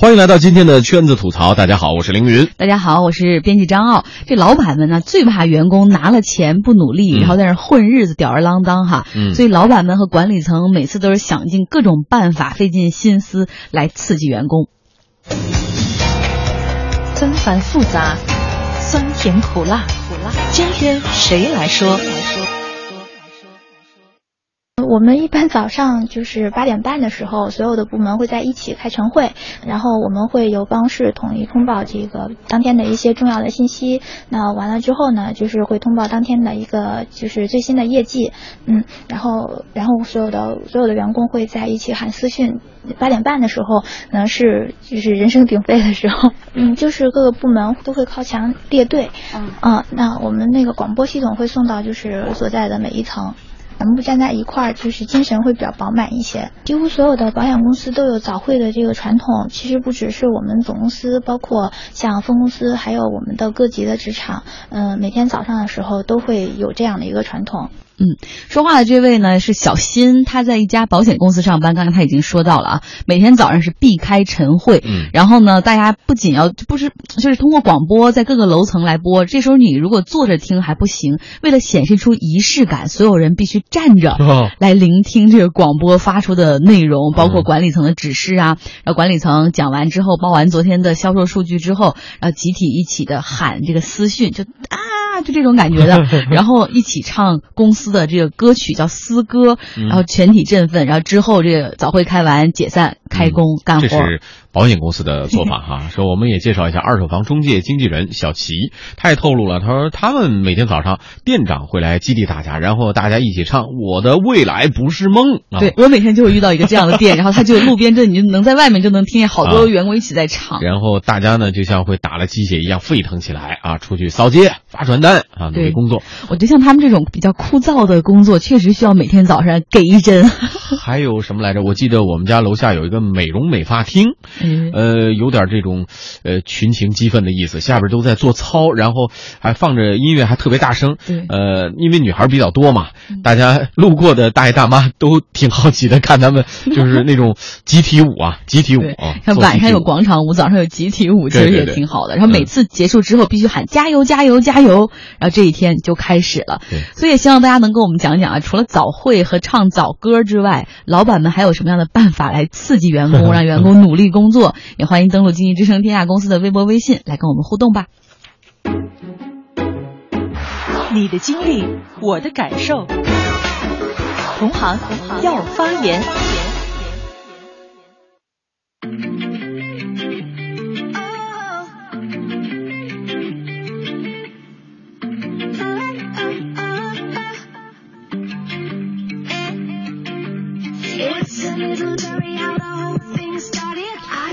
欢迎来到今天的圈子吐槽。大家好，我是凌云。大家好，我是编辑张傲。这老板们呢，最怕员工拿了钱不努力，然后在那混日子，吊儿郎当哈。嗯所以老板们和管理层每次都是想尽各种办法，费尽心思来刺激员工。纷繁复杂，酸甜苦辣，苦辣。今天谁来说？我们一般早上就是八点半的时候，所有的部门会在一起开晨会，然后我们会由办公室统一通报这个当天的一些重要的信息。那完了之后呢，就是会通报当天的一个就是最新的业绩，嗯，然后然后所有的所有的员工会在一起喊私讯。八点半的时候呢是就是人声鼎沸的时候，嗯，就是各个部门都会靠墙列队，嗯啊，那我们那个广播系统会送到就是所在的每一层。咱们站在一块儿，就是精神会比较饱满一些。几乎所有的保险公司都有早会的这个传统，其实不只是我们总公司，包括像分公司，还有我们的各级的职场，嗯、每天早上的时候都会有这样的一个传统。嗯，说话的这位呢是小新，他在一家保险公司上班。刚才他已经说到了啊，每天早上是避开晨会，嗯然后呢，大家不仅要不是就是通过广播在各个楼层来播，这时候你如果坐着听还不行，为了显示出仪式感，所有人必须站着。哦来聆听这个广播发出的内容，包括嗯管理层的指示啊。然后管理层讲完之后，报完昨天的销售数据之后，然后集体一起的喊这个私讯，就啊，就这种感觉的。然后一起唱公司的这个歌曲叫思歌，嗯然后全体振奋。然后之后这个早会开完解散，开工干活。嗯这是保险公司的做法哈。说我们也介绍一下二手房中介经纪人小齐，他也透露了，他说他们每天早上店长会来激励大家，然后大家一起唱《我的未来不是梦》啊。对我每天就会遇到一个这样的店，然后他就路边这你就能在外面就能听见好啊多员工一起在唱。然后大家呢，就像会打了鸡血一样沸腾起来啊！出去扫街、发传单啊，努力工作。我觉得像他们这种比较枯燥的工作，确实需要每天早上给一针。还有什么来着？我记得我们家楼下有一个美容美发厅，嗯呃，有点这种呃群情激愤的意思，下边都在做操，然后还放着音乐，还特别大声。对呃，因为女孩比较多嘛，大家路过的大爷大妈都挺好奇的，看他们就是那种集体舞啊，集体舞啊。像晚上有广场舞，早上有集体舞，其实也挺好的。然后每嗯次结束之后必须喊加油加油加油，然后这一天就开始了。对所以也希望大家能跟我们讲讲啊，除了早会和唱早歌之外，老板们还有什么样的办法来刺激员工，让员工努力工作？也欢迎登录经济之声天下公司的微博、微信来跟我们互动吧。你的经历，我的感受。同行要发言。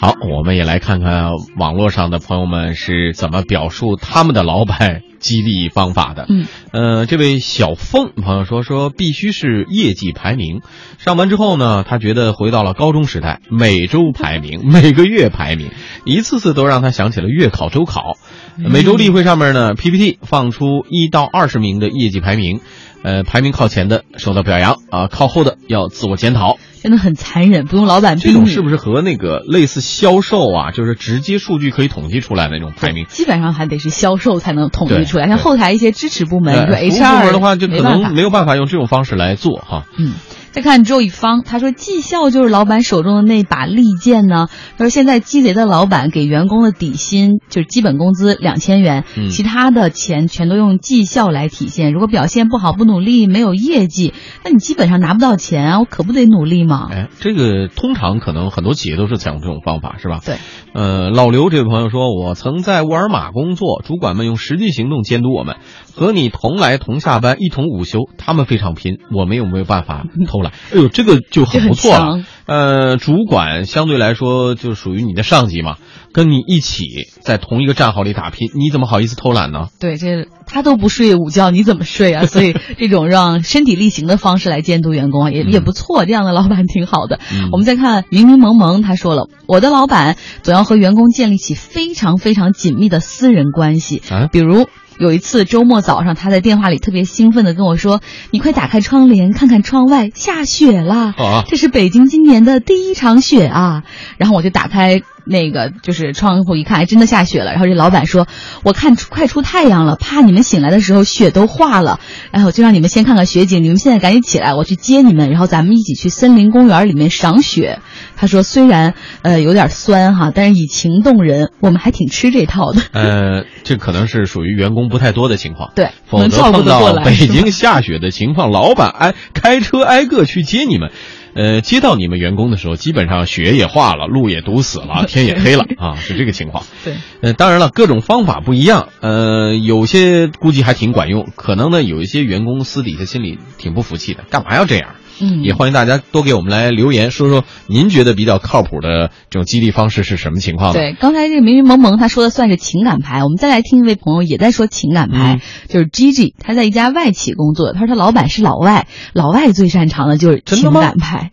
好，我们也来看看网络上的朋友们是怎么表述他们的老板激励方法的。嗯，呃，这位小凤朋友说说必须是业绩排名。上完之后呢，他觉得回到了高中时代，每周排名，每个月排名，一次次都让他想起了月考、周考。每周例会上面呢，PPT 放出一到二十名的业绩排名，呃，排名靠前的受到表扬啊，靠后的要自我检讨。真的很残忍，不用老板逼你。这种是不是和那个类似销售啊，就是直接数据可以统计出来的那种排名？基本上还得是销售才能统计出来，像后台一些支持部门，呃比如 HR 部门的话，就可能没有办法用这种方式来做哈。嗯，再看周一方，他说绩效就是老板手中的那把利剑呢。他说现在鸡贼的老板给员工的底薪就是基本工资两千元，嗯其他的钱全都用绩效来体现。如果表现不好、不努力、没有业绩，那你基本上拿不到钱啊，我可不得努力吗？哎，这个通常可能很多企业都是采用这种方法，是吧？对。呃，老刘这位朋友说，我曾在沃尔玛工作，主管们用实际行动监督我们，和你同来同下班，一同午休，他们非常拼，我们有没有办法 哎呦，这个就很不错了。呃，主管相对来说就属于你的上级嘛，跟你一起在同一个战壕里打拼，你怎么好意思偷懒呢？对，这他都不睡午觉，你怎么睡啊？所以这种让身体力行的方式来监督员工啊，也也不错，这样的老板挺好的。嗯我们再看云云蒙蒙，他说了，我的老板总要和员工建立起非常非常紧密的私人关系，啊比如。有一次周末早上，他在电话里特别兴奋的跟我说：“你快打开窗帘，看看窗外下雪啦！啊这是北京今年的第一场雪啊！”然后我就打开那个就是窗户一看，还真的下雪了。然后这老板说：“我看快出太阳了，怕你们醒来的时候雪都化了，然后就让你们先看看雪景。你们现在赶紧起来，我去接你们，然后咱们一起去森林公园里面赏雪。”他说：“虽然呃有点酸哈，但是以情动人，我们还挺吃这套的。”呃，这可能是属于员工不太多的情况，对，否则碰到北京下雪的情况，老板挨开车挨个去接你们。呃，接到你们员工的时候，基本上雪也化了，路也堵死了，天也黑了啊，是这个情况。对，呃，当然了，各种方法不一样，呃，有些估计还挺管用，可能呢，有一些员工私底下心里挺不服气的，干嘛要这样？嗯，也欢迎大家多给我们来留言，说说您觉得比较靠谱的这种激励方式是什么情况？对，刚才这个明明萌萌他说的算是情感牌，我们再来听一位朋友也在说情感牌，就是 Gigi，他在一家外企工作，他说他老板是老外，老外最擅长的就是情感牌。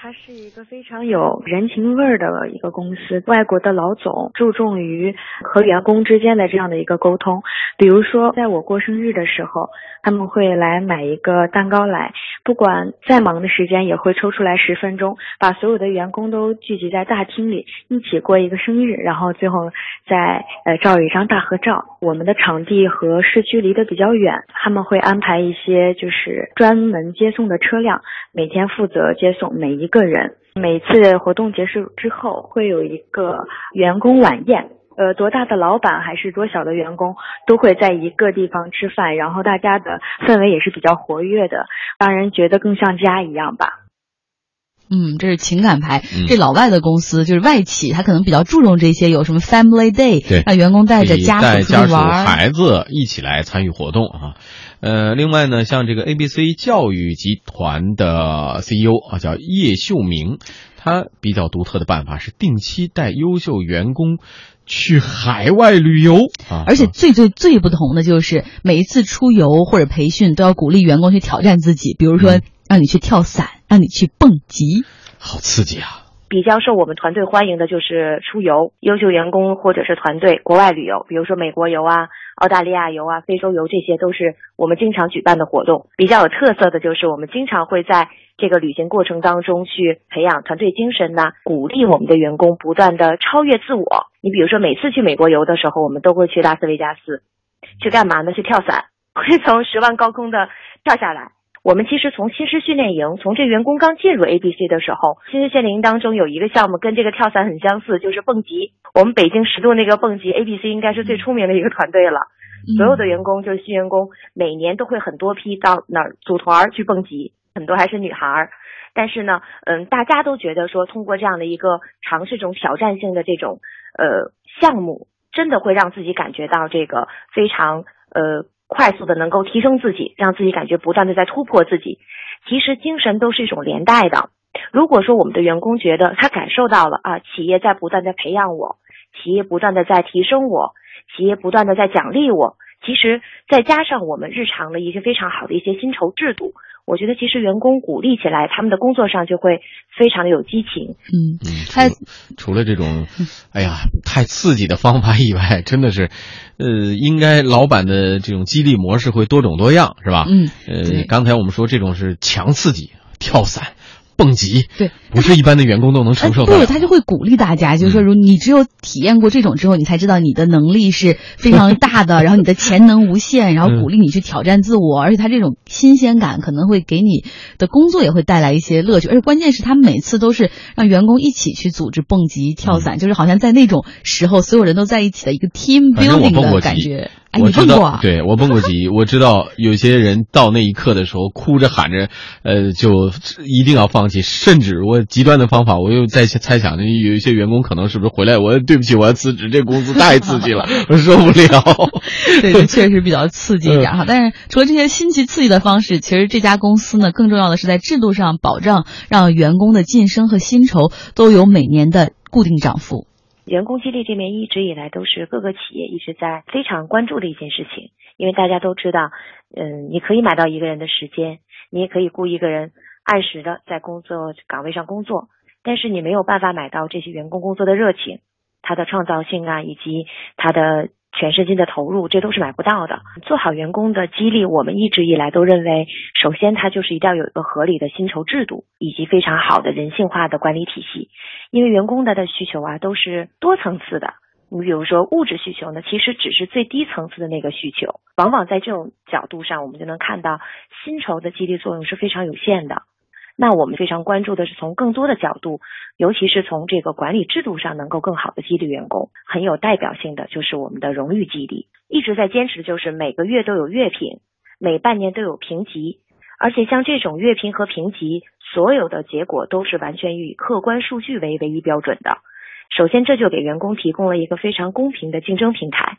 它是一个非常有人情味儿的一个公司，外国的老总注重于和员工之间的这样的一个沟通。比如说，在我过生日的时候，他们会来买一个蛋糕来，不管再忙的时间，也会抽出来十分钟，把所有的员工都聚集在大厅里，一起过一个生日，然后最后再呃照一张大合照。我们的场地和市区离得比较远，他们会安排一些就是专门接送的车辆，每天负责接送每一个。人每次活动结束之后会有一个员工晚宴，呃，多大的老板还是多小的员工都会在一个地方吃饭，然后大家的氛围也是比较活跃的，让人觉得更像家一样吧。嗯，这是情感牌。这老外的公司就是外企，他可能比较注重这些，有什么 Family Day，让员工带着家属出去玩，孩子一起来参与活动啊。呃，另外呢，像这个 ABC 教育集团的 CEO 啊，叫叶秀明，他比较独特的办法是定期带优秀员工去海外旅游啊。而且最最最不同的就是，每一次出游或者培训都要鼓励员工去挑战自己，比如说让你去跳伞，让你去蹦极，好刺激啊！比较受我们团队欢迎的就是出游，优秀员工或者是团队国外旅游，比如说美国游啊、澳大利亚游啊、非洲游，这些都是我们经常举办的活动。比较有特色的就是我们经常会在这个旅行过程当中去培养团队精神呢，鼓励我们的员工不断的超越自我。你比如说每次去美国游的时候，我们都会去拉斯维加斯，去干嘛呢？去跳伞，会从十万高空的跳下来。我们其实从新师训练营，从这员工刚进入 ABC 的时候，新师训练营当中有一个项目跟这个跳伞很相似，就是蹦极。我们北京十渡那个蹦极，ABC 应该是最出名的一个团队了。所有的员工就是新员工，每年都会很多批到那儿组团去蹦极，很多还是女孩儿。但是呢，嗯，大家都觉得说，通过这样的一个尝试这种挑战性的这种呃项目，真的会让自己感觉到这个非常呃。快速的能够提升自己，让自己感觉不断的在突破自己。其实精神都是一种连带的。如果说我们的员工觉得他感受到了啊，企业在不断的培养我，企业不断的在提升我，企业不断的在奖励我。其实再加上我们日常的一些非常好的一些薪酬制度，我觉得其实员工鼓励起来，他们的工作上就会非常的有激情。嗯嗯，他除了这种，哎呀，太刺激的方法以外，真的是，呃，应该老板的这种激励模式会多种多样，是吧？嗯，呃，刚才我们说这种是强刺激，跳伞。蹦极，对，不是一般的员工都能承受的。对，他就会鼓励大家，就是说，如你只有体验过这种之后，你才知道你的能力是非常大的，然后你的潜能无限，然后鼓励你去挑战自我。而且他这种新鲜感可能会给你的工作也会带来一些乐趣。而且关键是他每次都是让员工一起去组织蹦极、跳伞，就是好像在那种时候所有人都在一起的一个 team building 的感觉。我知道，对我蹦过极，我知道有些人到那一刻的时候哭着喊着，呃，就一定要放弃，甚至我极端的方法，我又在猜想，有一些员工可能是不是回来，我对不起，我要辞职，这工资太刺激了，我受不了。对，确实比较刺激一点哈。但是除了这些新奇刺激的方式，其实这家公司呢，更重要的是在制度上保障，让员工的晋升和薪酬都有每年的固定涨幅。员工激励这面一直以来都是各个企业一直在非常关注的一件事情，因为大家都知道，嗯，你可以买到一个人的时间，你也可以雇一个人按时的在工作岗位上工作，但是你没有办法买到这些员工工作的热情、他的创造性啊，以及他的全身心的投入，这都是买不到的。做好员工的激励，我们一直以来都认为，首先它就是一定要有一个合理的薪酬制度，以及非常好的人性化的管理体系。因为员工的的需求啊，都是多层次的。你比如说物质需求呢，其实只是最低层次的那个需求，往往在这种角度上，我们就能看到薪酬的激励作用是非常有限的。那我们非常关注的是从更多的角度，尤其是从这个管理制度上，能够更好的激励员工。很有代表性的就是我们的荣誉激励，一直在坚持的就是每个月都有月评，每半年都有评级，而且像这种月评和评级，所有的结果都是完全以客观数据为唯一标准的。首先，这就给员工提供了一个非常公平的竞争平台。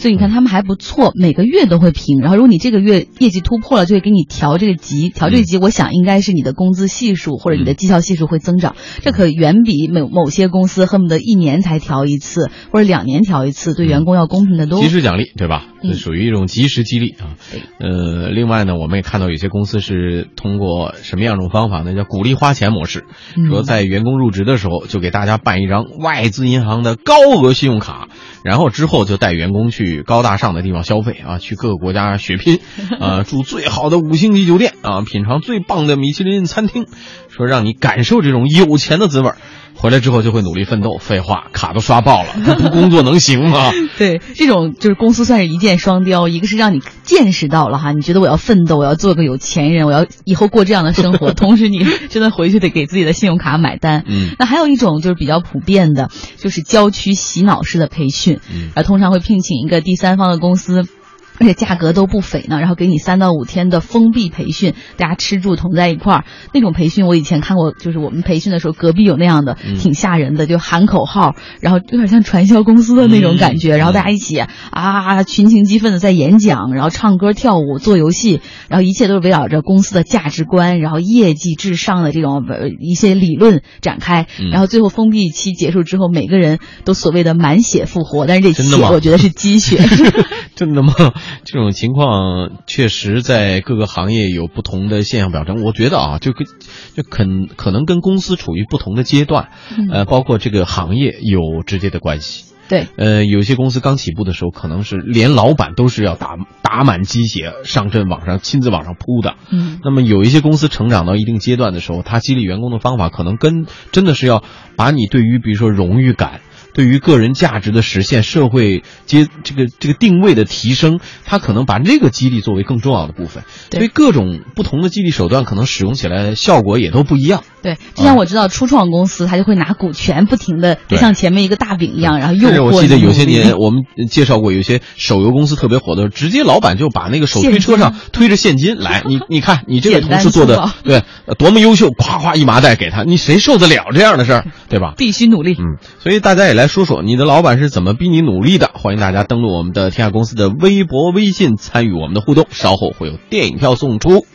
所以你看他们还不错，每个月都会评。然后如果你这个月业绩突破了，就会给你调这个级。调这个级，我想应该是你的工资系数或者你的绩效系数会增长。这可远比某某些公司恨不得一年才调一次或者两年调一次，对员工要公平的多。及时奖励，对吧？这属于一种及时激励啊。呃，另外呢，我们也看到有些公司是通过什么样一种方法呢？叫鼓励花钱模式，说在员工入职的时候就给大家办一张外资银行的高额信用卡，然后之后就带员工去。去高大上的地方消费啊，去各个国家血拼，啊，住最好的五星级酒店啊，品尝最棒的米其林餐厅，说让你感受这种有钱的滋味儿。回来之后就会努力奋斗。废话，卡都刷爆了，不工作能行吗？对，这种就是公司算是一箭双雕，一个是让你见识到了哈，你觉得我要奋斗，我要做个有钱人，我要以后过这样的生活，同时你真的回去得给自己的信用卡买单。嗯，那还有一种就是比较普遍的，就是郊区洗脑式的培训，嗯而通常会聘请一个第三方的公司。而且价格都不菲呢，然后给你三到五天的封闭培训，大家吃住同在一块儿。那种培训我以前看过，就是我们培训的时候，隔壁有那样的，挺吓人的，就喊口号，然后有点像传销公司的那种感觉。然后大家一起啊，群情激奋的在演讲，然后唱歌跳舞做游戏，然后一切都是围绕着公司的价值观，然后业绩至上的这种一些理论展开。然后最后封闭期结束之后，每个人都所谓的满血复活，但是这血我觉得是鸡血。真的吗？这种情况确实在各个行业有不同的现象表征。我觉得啊，就跟就可可能跟公司处于不同的阶段，呃，包括这个行业有直接的关系。对，呃，有些公司刚起步的时候，可能是连老板都是要打打满鸡血上阵，往上亲自往上扑的。嗯，那么有一些公司成长到一定阶段的时候，他激励员工的方法可能跟真的是要把你对于比如说荣誉感。对于个人价值的实现、社会接这个这个定位的提升，他可能把这个激励作为更重要的部分。所以各种不同的激励手段，可能使用起来效果也都不一样。对，就像我知道初创公司，他就会拿股权不停的，就像前面一个大饼一样，然后诱惑。我记得有些年我们介绍过，有些手游公司特别火的，直接老板就把那个手推车上推着现金来，你 你看你这个同事做的对多么优秀，夸夸一麻袋给他，你谁受得了这样的事儿，对吧？必须努力。嗯，所以大家也来说说你的老板是怎么逼你努力的？欢迎大家登录我们的天下公司的微博、微信参与我们的互动，稍后会有电影票送出。